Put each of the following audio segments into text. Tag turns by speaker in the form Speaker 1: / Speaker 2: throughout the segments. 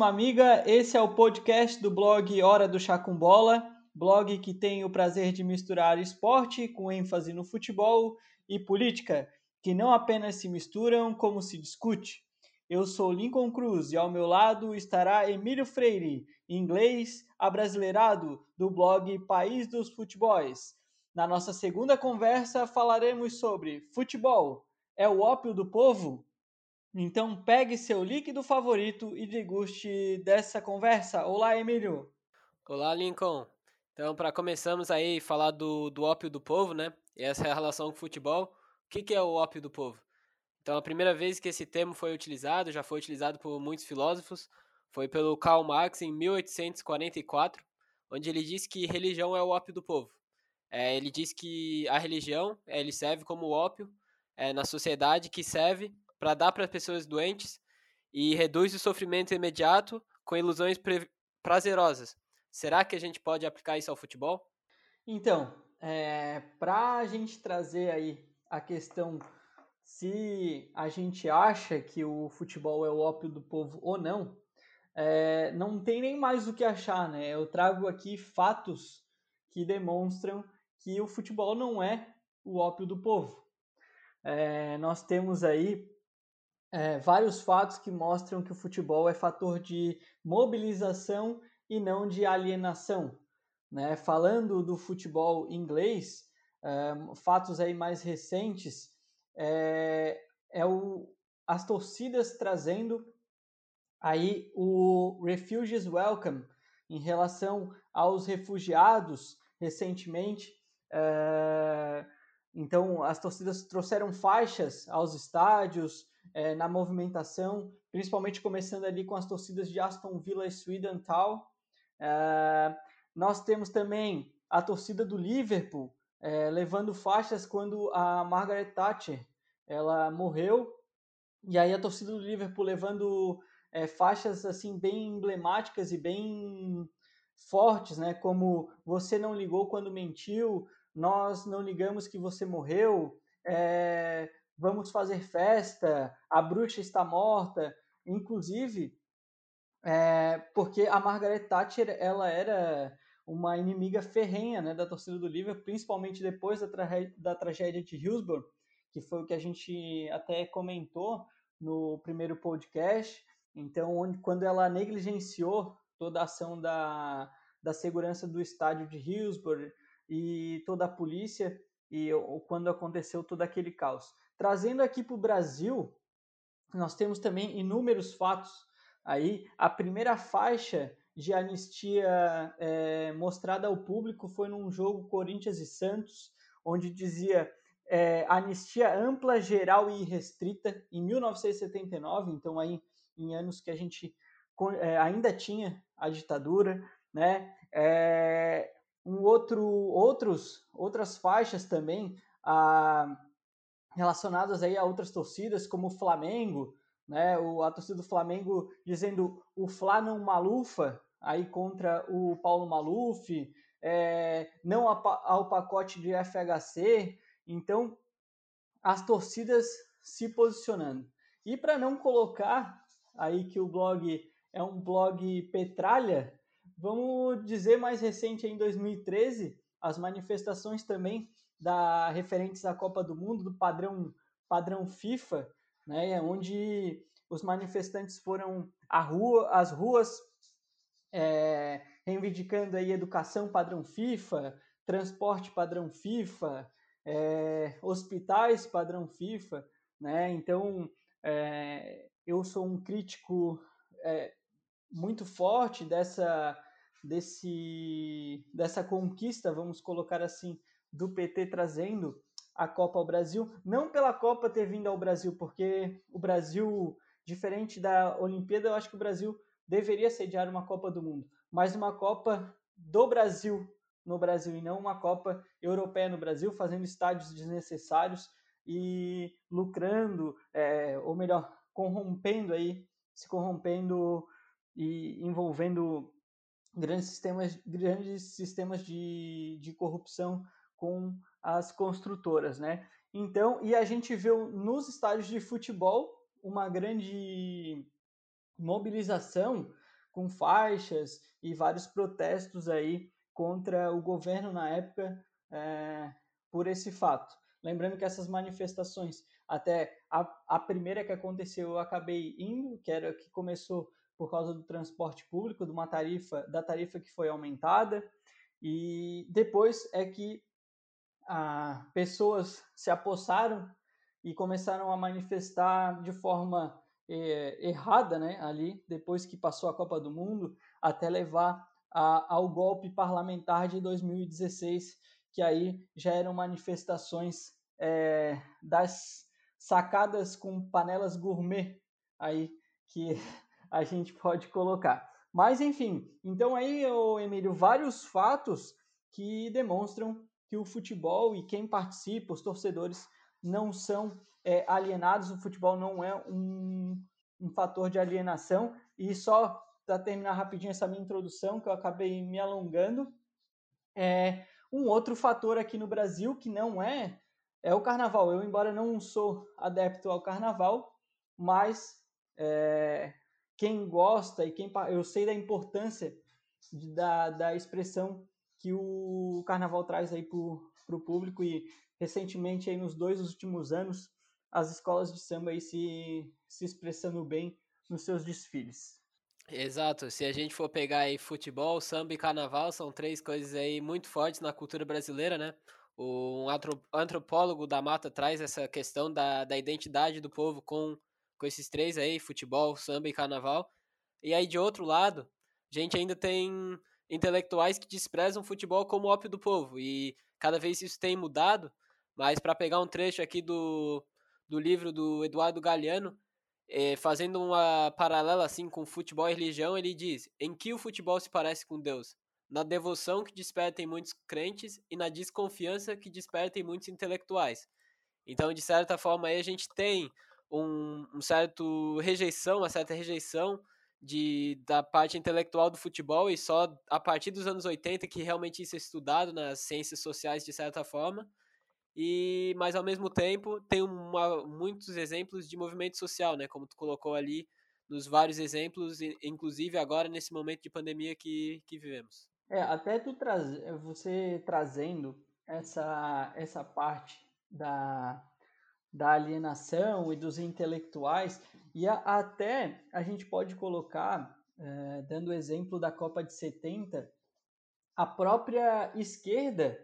Speaker 1: caríssima amiga, esse é o podcast do blog Hora do Chá com Bola, blog que tem o prazer de misturar esporte com ênfase no futebol e política, que não apenas se misturam, como se discute. Eu sou Lincoln Cruz e ao meu lado estará Emílio Freire, inglês abrasileirado do blog País dos Futebols. Na nossa segunda conversa falaremos sobre futebol. É o ópio do povo? Então pegue seu líquido favorito e deguste dessa conversa. Olá, Emílio.
Speaker 2: Olá, Lincoln. Então, para começarmos aí falar do, do ópio do povo, né? E essa é a relação com o futebol. O que, que é o ópio do povo? Então, a primeira vez que esse termo foi utilizado, já foi utilizado por muitos filósofos, foi pelo Karl Marx em 1844, onde ele disse que religião é o ópio do povo. É, ele diz que a religião ele serve como ópio é, na sociedade que serve para dar para as pessoas doentes e reduz o sofrimento imediato com ilusões prazerosas. Será que a gente pode aplicar isso ao futebol?
Speaker 1: Então, é, para a gente trazer aí a questão se a gente acha que o futebol é o ópio do povo ou não, é, não tem nem mais o que achar, né? Eu trago aqui fatos que demonstram que o futebol não é o ópio do povo. É, nós temos aí é, vários fatos que mostram que o futebol é fator de mobilização e não de alienação. Né? Falando do futebol inglês, é, fatos aí mais recentes é, é o, as torcidas trazendo aí o Refugees Welcome em relação aos refugiados recentemente. É, então, as torcidas trouxeram faixas aos estádios, é, na movimentação, principalmente começando ali com as torcidas de Aston Villa e Sweden. É, nós temos também a torcida do Liverpool é, levando faixas quando a Margaret Thatcher ela morreu e aí a torcida do Liverpool levando é, faixas assim bem emblemáticas e bem fortes, né? Como você não ligou quando mentiu, nós não ligamos que você morreu, é, vamos fazer festa, a bruxa está morta, inclusive é, porque a Margaret Thatcher ela era uma inimiga ferrenha né, da torcida do Liverpool, principalmente depois da, tra da tragédia de Hillsborough, que foi o que a gente até comentou no primeiro podcast. Então, onde, quando ela negligenciou toda a ação da, da segurança do estádio de Hillsborough e toda a polícia, e quando aconteceu todo aquele caos. Trazendo aqui para o Brasil, nós temos também inúmeros fatos aí. A primeira faixa de anistia é, mostrada ao público foi num jogo Corinthians e Santos, onde dizia é, anistia ampla, geral e restrita em 1979, então aí em anos que a gente é, ainda tinha a ditadura, né? É, um outro, outros, outras faixas também, a relacionadas aí a outras torcidas, como o Flamengo, né? O, a torcida do Flamengo dizendo o Fla não Malufa, aí contra o Paulo Maluf, é, não ao pacote de FHC. Então, as torcidas se posicionando. E para não colocar aí que o blog é um blog petralha, vamos dizer mais recente, em 2013, as manifestações também da referentes à Copa do Mundo, do padrão padrão FIFA, né, onde os manifestantes foram à rua, às ruas é, reivindicando aí educação padrão FIFA, transporte padrão FIFA, é, hospitais padrão FIFA, né? Então é, eu sou um crítico é, muito forte dessa desse dessa conquista, vamos colocar assim, do PT trazendo a Copa ao Brasil, não pela Copa ter vindo ao Brasil, porque o Brasil, diferente da Olimpíada, eu acho que o Brasil deveria sediar uma Copa do Mundo, mas uma Copa do Brasil no Brasil e não uma Copa europeia no Brasil, fazendo estádios desnecessários e lucrando, é, ou melhor, corrompendo aí, se corrompendo e envolvendo grandes sistemas, grandes sistemas de, de corrupção com as construtoras, né? Então, e a gente viu nos estádios de futebol uma grande mobilização com faixas e vários protestos aí contra o governo na época é, por esse fato. Lembrando que essas manifestações, até a, a primeira que aconteceu, eu acabei indo, que era que começou por causa do transporte público, de uma tarifa, da tarifa que foi aumentada, e depois é que ah, pessoas se apossaram e começaram a manifestar de forma eh, errada, né, ali, depois que passou a Copa do Mundo, até levar a, ao golpe parlamentar de 2016, que aí já eram manifestações é, das sacadas com panelas gourmet aí que a gente pode colocar. Mas enfim, então aí, Emílio, vários fatos que demonstram que o futebol e quem participa, os torcedores, não são é, alienados, o futebol não é um, um fator de alienação. E só para terminar rapidinho essa minha introdução, que eu acabei me alongando, é um outro fator aqui no Brasil que não é é o carnaval. Eu, embora não sou adepto ao carnaval, mas é, quem gosta e quem eu sei da importância de, da, da expressão que o carnaval traz aí para o público e recentemente aí nos dois últimos anos as escolas de samba aí se, se expressando bem nos seus desfiles.
Speaker 2: Exato, se a gente for pegar aí futebol, samba e carnaval, são três coisas aí muito fortes na cultura brasileira, né? Um antropólogo da mata traz essa questão da, da identidade do povo com, com esses três aí, futebol, samba e carnaval. E aí, de outro lado, a gente ainda tem intelectuais que desprezam o futebol como ópio do povo. E cada vez isso tem mudado, mas para pegar um trecho aqui do, do livro do Eduardo Galeano, é, fazendo uma paralela assim com futebol e religião, ele diz: em que o futebol se parece com Deus? Na devoção que desperta em muitos crentes e na desconfiança que desperta em muitos intelectuais. Então, de certa forma, aí a gente tem um, um certo rejeição, uma certa rejeição de, da parte intelectual do futebol e só a partir dos anos 80 que realmente isso é estudado nas ciências sociais de certa forma e mas ao mesmo tempo tem uma, muitos exemplos de movimento social, né? Como tu colocou ali nos vários exemplos, inclusive agora nesse momento de pandemia que, que vivemos.
Speaker 1: É, até tu traz, você trazendo essa, essa parte da, da alienação e dos intelectuais, e a, até a gente pode colocar, é, dando o exemplo da Copa de 70, a própria esquerda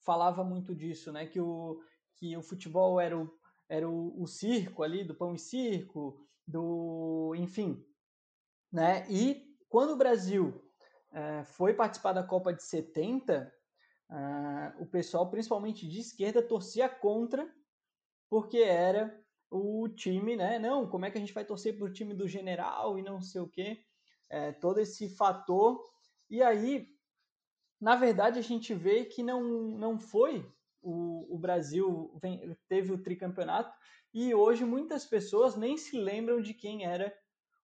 Speaker 1: falava muito disso, né? Que o, que o futebol era o, era o, o circo ali, do pão e circo, do. enfim. Né? E quando o Brasil é, foi participar da Copa de 70, é, o pessoal, principalmente de esquerda, torcia contra, porque era o time, né? Não, como é que a gente vai torcer para o time do general e não sei o quê? É, todo esse fator. E aí, na verdade, a gente vê que não, não foi o, o Brasil vem, teve o tricampeonato e hoje muitas pessoas nem se lembram de quem era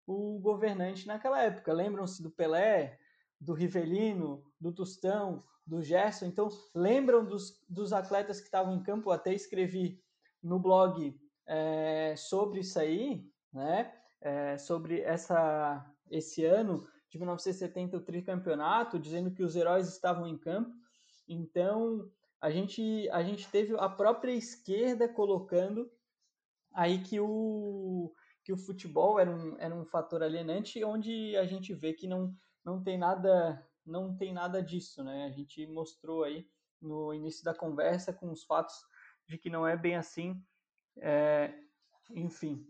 Speaker 1: o governante naquela época. Lembram-se do Pelé, do Rivelino, do Tostão, do Gerson. Então, lembram dos, dos atletas que estavam em campo. Eu até escrevi no blog é, sobre isso aí, né? É, sobre essa, esse ano de 1970 o tricampeonato, dizendo que os heróis estavam em campo. Então, a gente, a gente teve a própria esquerda colocando aí que o, que o futebol era um, era um fator alienante, onde a gente vê que não, não tem nada não tem nada disso, né? A gente mostrou aí no início da conversa com os fatos de que não é bem assim. É, enfim,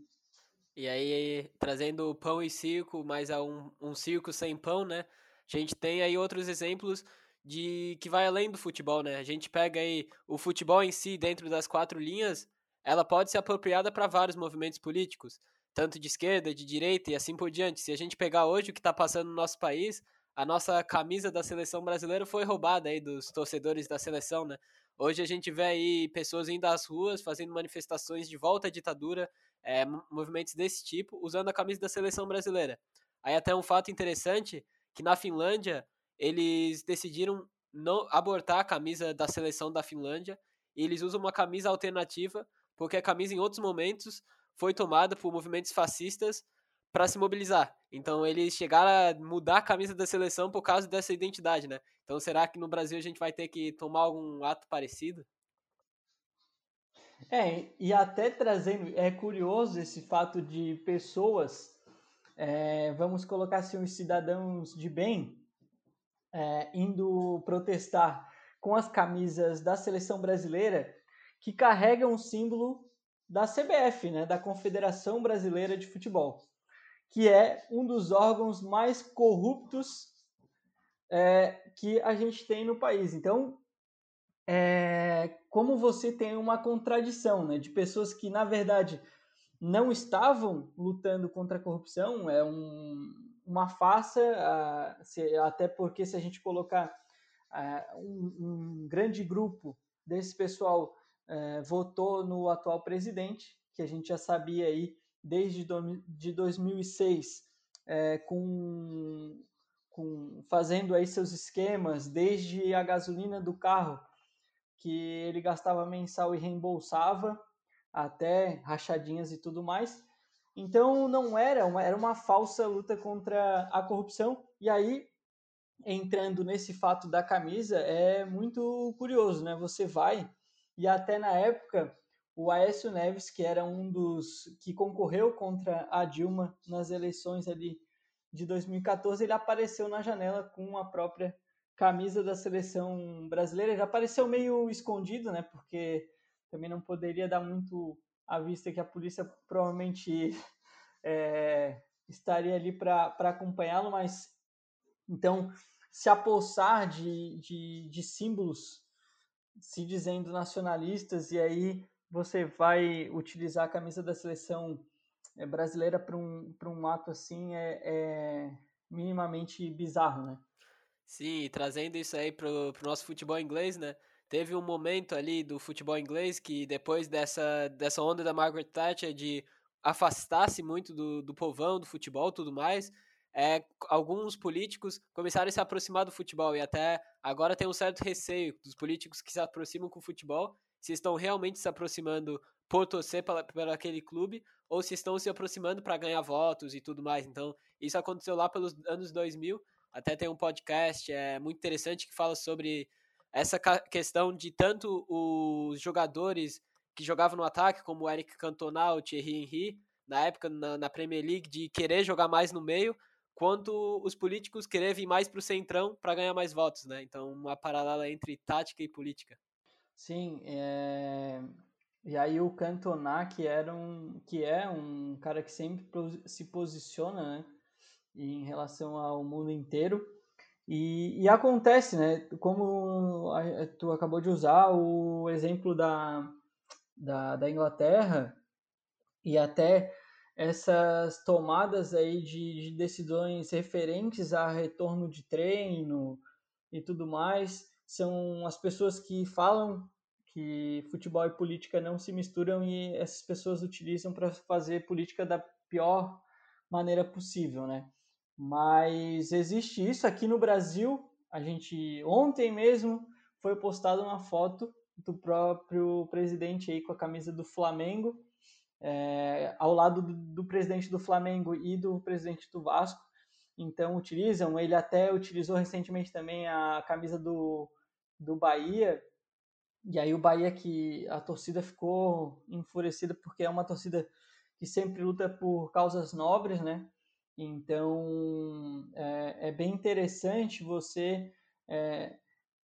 Speaker 2: e aí, trazendo pão e circo, mas a um, um circo sem pão, né? A gente tem aí outros exemplos de que vai além do futebol, né? A gente pega aí o futebol em si, dentro das quatro linhas, ela pode ser apropriada para vários movimentos políticos, tanto de esquerda, de direita e assim por diante. Se a gente pegar hoje o que está passando no nosso país, a nossa camisa da seleção brasileira foi roubada aí dos torcedores da seleção, né? Hoje a gente vê aí pessoas indo às ruas fazendo manifestações de volta à ditadura, é, movimentos desse tipo, usando a camisa da seleção brasileira. Aí até um fato interessante, que na Finlândia eles decidiram não abortar a camisa da seleção da Finlândia e eles usam uma camisa alternativa, porque a camisa em outros momentos foi tomada por movimentos fascistas para se mobilizar. Então eles chegaram a mudar a camisa da seleção por causa dessa identidade, né? Então será que no Brasil a gente vai ter que tomar algum ato parecido?
Speaker 1: É, e até trazendo, é curioso esse fato de pessoas, é, vamos colocar assim, os cidadãos de bem, é, indo protestar com as camisas da seleção brasileira que carregam o símbolo da CBF, né, da Confederação Brasileira de Futebol, que é um dos órgãos mais corruptos é, que a gente tem no país. Então, é, como você tem uma contradição né, de pessoas que, na verdade, não estavam lutando contra a corrupção, é um, uma farsa, se, até porque se a gente colocar uh, um, um, grande grupo desse pessoal uh, votou no atual presidente, que a gente já sabia aí desde do, de 2006, é, com, com, fazendo aí seus esquemas, desde a gasolina do carro, que ele gastava mensal e reembolsava, até rachadinhas e tudo mais. Então não era uma, era uma falsa luta contra a corrupção. E aí, entrando nesse fato da camisa, é muito curioso, né? Você vai, e até na época, o Aécio Neves, que era um dos que concorreu contra a Dilma nas eleições ali de 2014, ele apareceu na janela com a própria camisa da seleção brasileira. Já apareceu meio escondido, né? Porque também não poderia dar muito à vista que a polícia provavelmente é, estaria ali para acompanhá-lo, mas então se apossar de, de, de símbolos se dizendo nacionalistas e aí você vai utilizar a camisa da seleção brasileira para um, um ato assim é, é minimamente bizarro, né?
Speaker 2: Sim, e trazendo isso aí pro, pro nosso futebol inglês, né? Teve um momento ali do futebol inglês que depois dessa, dessa onda da Margaret Thatcher de afastar-se muito do, do povão, do futebol tudo mais, é, alguns políticos começaram a se aproximar do futebol e até agora tem um certo receio dos políticos que se aproximam com o futebol, se estão realmente se aproximando por torcer para, aquele clube ou se estão se aproximando para ganhar votos e tudo mais. Então, isso aconteceu lá pelos anos 2000. Até tem um podcast é muito interessante que fala sobre essa questão de tanto os jogadores que jogavam no ataque, como o Eric Cantona, o Thierry Henry, na época na, na, Premier League, de querer jogar mais no meio, quanto os políticos querer vir mais para o centrão para ganhar mais votos, né? Então, uma paralela entre tática e política.
Speaker 1: Sim, é... e aí o Cantona, que, era um, que é um cara que sempre se posiciona né, em relação ao mundo inteiro, e, e, acontece, né? Como tu acabou de usar o exemplo da, da, da, Inglaterra e até essas tomadas aí de, de, decisões referentes a retorno de treino e tudo mais, são as pessoas que falam que futebol e política não se misturam e essas pessoas utilizam para fazer política da pior maneira possível, né? Mas existe isso aqui no Brasil. A gente ontem mesmo foi postada uma foto do próprio presidente aí com a camisa do Flamengo, é, ao lado do, do, presidente do Flamengo e do presidente do Vasco. Então utilizam. Ele até utilizou recentemente também a camisa do, do Bahia. E aí o Bahia que a torcida ficou enfurecida porque é uma torcida que sempre luta por causas nobres, né? Então é, é bem interessante você é,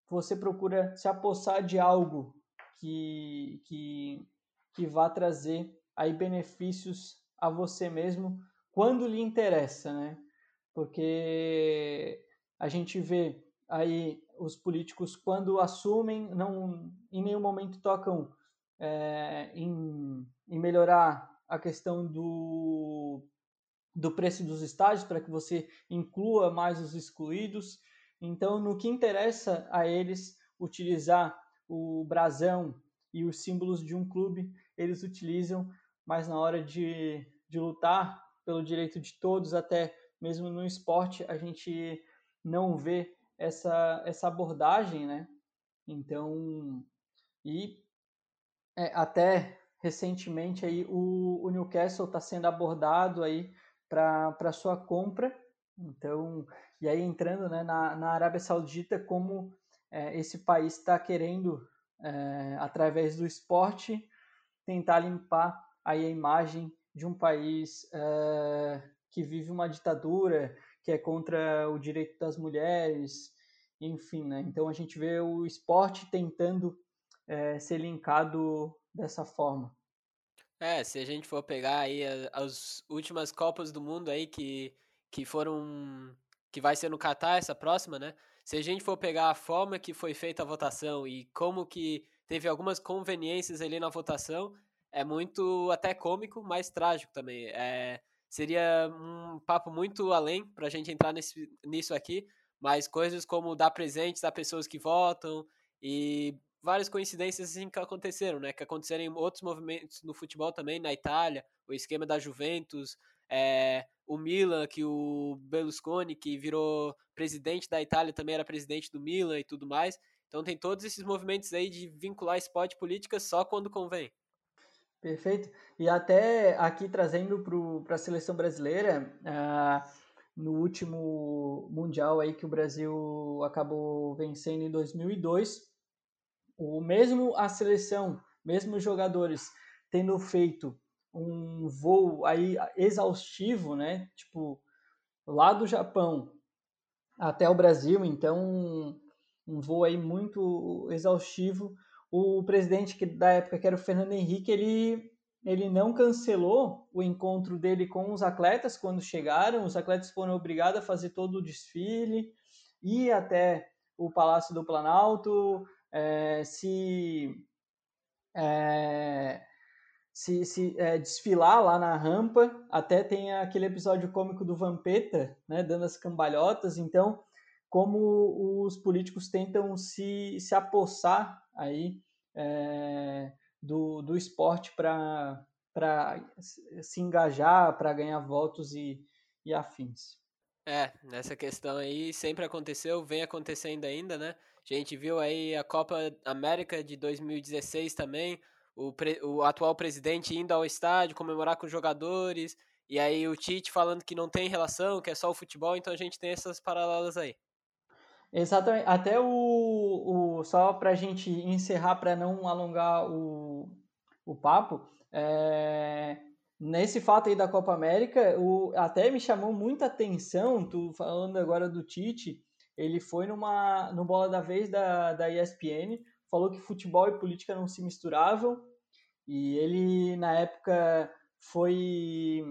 Speaker 1: você procura se apossar de algo que, que, que vá trazer aí benefícios a você mesmo quando lhe interessa, né? Porque a gente vê aí os políticos quando assumem não em nenhum momento tocam é, em, em melhorar a questão do do preço dos estádios para que você inclua mais os excluídos. Então, no que interessa a eles utilizar o brasão e os símbolos de um clube, eles utilizam, mas na hora de, de lutar pelo direito de todos, até mesmo no esporte, a gente não vê essa, essa abordagem, né? Então, e é, até recentemente aí o, o Newcastle está sendo abordado aí para sua compra. Então, e aí entrando né, na, na Arábia Saudita, como é, esse país está querendo, é, através do esporte, tentar limpar aí a imagem de um país é, que vive uma ditadura, que é contra o direito das mulheres, enfim, né? Então a gente vê o esporte tentando é, ser linkado dessa forma.
Speaker 2: É, se a gente for pegar aí as últimas Copas do Mundo aí que, que foram. que vai ser no Catar essa próxima, né? Se a gente for pegar a forma que foi feita a votação e como que teve algumas conveniências ali na votação, é muito até cômico, mas trágico também. É, seria um papo muito além para a gente entrar nesse, nisso aqui, mas coisas como dar presentes a pessoas que votam e várias coincidências assim que aconteceram, né? Que aconteceram em outros movimentos no futebol também, na Itália, o esquema da Juventus, é, o Milan, que o Berlusconi, que virou presidente da Itália, também era presidente do Milan e tudo mais. Então tem todos esses movimentos aí de vincular esporte e política só quando convém.
Speaker 1: Perfeito. E até aqui trazendo para a seleção brasileira, uh, no último Mundial aí que o Brasil acabou vencendo em 2002, o mesmo a seleção, mesmo os jogadores tendo feito um voo aí exaustivo, né? Tipo, lá do Japão até o Brasil, então um voo aí muito exaustivo. O presidente que da época, que era o Fernando Henrique, ele ele não cancelou o encontro dele com os atletas quando chegaram. Os atletas foram obrigados a fazer todo o desfile, ir até o Palácio do Planalto, é, se, é, se, se é, desfilar lá na rampa. Até tem aquele episódio cômico do Vampeta, né, dando as cambalhotas. Então, como os políticos tentam se, se apossar aí é, do, do esporte para se engajar, para ganhar votos e, e afins.
Speaker 2: É, nessa questão aí sempre aconteceu, vem acontecendo ainda, né? A gente viu aí a Copa América de 2016 também, o, pre, o atual presidente indo ao estádio comemorar com os jogadores, e aí o Tite falando que não tem relação, que é só o futebol, então a gente tem essas paralelas aí.
Speaker 1: Exatamente. Até o, o só para a gente encerrar, para não alongar o, o papo, é, nesse fato aí da Copa América, o, até me chamou muita atenção, tu falando agora do Tite, ele foi numa no Bola da Vez da, da ESPN, falou que futebol e política não se misturavam, e ele, na época, foi...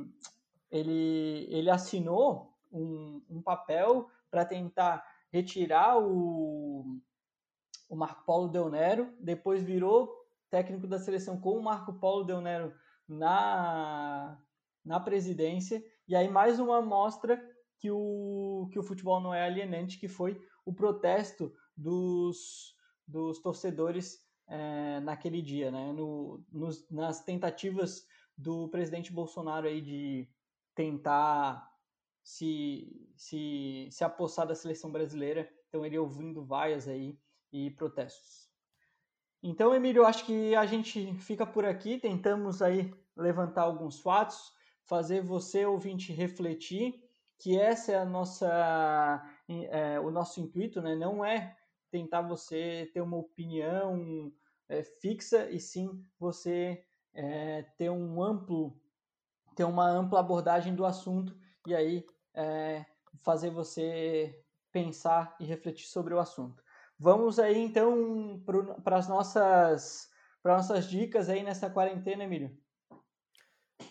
Speaker 1: ele, ele assinou um, um papel para tentar retirar o, o Marco Paulo Del Nero, depois virou técnico da seleção com o Marco Paulo Del Nero na, na presidência, e aí mais uma amostra que o, que o futebol não é alienante, que foi o protesto dos, dos torcedores é, naquele dia, né? No, nos, nas tentativas do presidente Bolsonaro aí de tentar se, se, se apossar da seleção brasileira. Então ele ouvindo vaias aí e protestos. Então, Emílio, acho que a gente fica por aqui. Tentamos aí levantar alguns fatos, fazer você, ouvinte, refletir que essa é a nossa, é, o nosso intuito, né? Não é tentar você ter uma opinião é, fixa e sim você é, ter um amplo, ter uma ampla abordagem do assunto e aí é, fazer você pensar e refletir sobre o assunto. Vamos aí então para as nossas, para nossas dicas aí nessa quarentena, Emílio.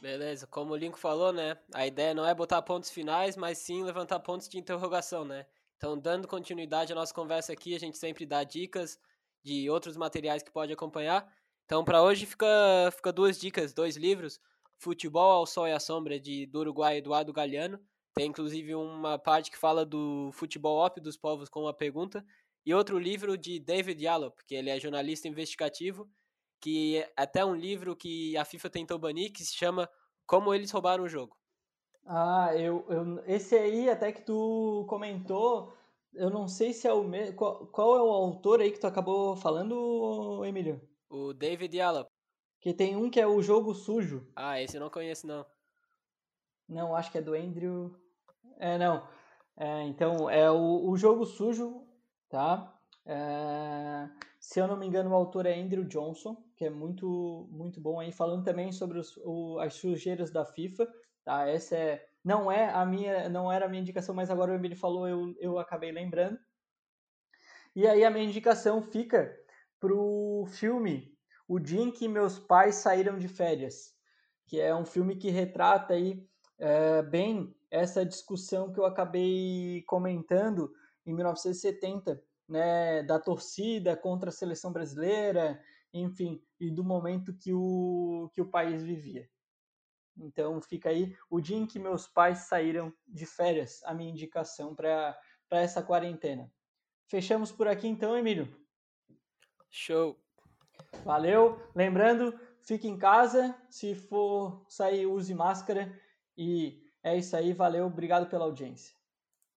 Speaker 2: Beleza, como o Linko falou, né? A ideia não é botar pontos finais, mas sim levantar pontos de interrogação, né? Então, dando continuidade à nossa conversa aqui, a gente sempre dá dicas de outros materiais que pode acompanhar. Então, para hoje fica, fica duas dicas, dois livros. Futebol ao Sol e à Sombra, de, do Uruguai Eduardo Galeano, tem inclusive uma parte que fala do futebol ópio dos povos com uma pergunta. E outro livro de David Yallop, que ele é jornalista investigativo, que é até um livro que a FIFA tentou banir, que se chama Como Eles Roubaram o Jogo.
Speaker 1: Ah, eu, eu esse aí até que tu comentou, eu não sei se é o mesmo. Qual, qual, é o autor aí que tu acabou falando, Emílio?
Speaker 2: O David Yallop.
Speaker 1: Que tem um que é o Jogo Sujo.
Speaker 2: Ah, esse eu não conheço não.
Speaker 1: Não, acho que é do Andrew. É, não. É, então, é o, o Jogo Sujo, tá? É, se eu não me engano, o autor é Andrew Johnson, que é muito, muito bom aí, falando também sobre os, o, as sujeiras da FIFA, tá? Essa é, não é a minha, não era a minha indicação, mas agora o Emílio falou, eu, eu acabei lembrando. E aí a minha indicação fica pro filme O Dia em que Meus Pais Saíram de Férias, que é um filme que retrata aí é, bem essa discussão que eu acabei comentando em 1970, né, da torcida contra a seleção brasileira, enfim, e do momento que o, que o país vivia. Então fica aí o dia em que meus pais saíram de férias, a minha indicação para essa quarentena. Fechamos por aqui então, Emílio.
Speaker 2: Show.
Speaker 1: Valeu. Lembrando, fique em casa. Se for sair, use máscara. E é isso aí. Valeu. Obrigado pela audiência.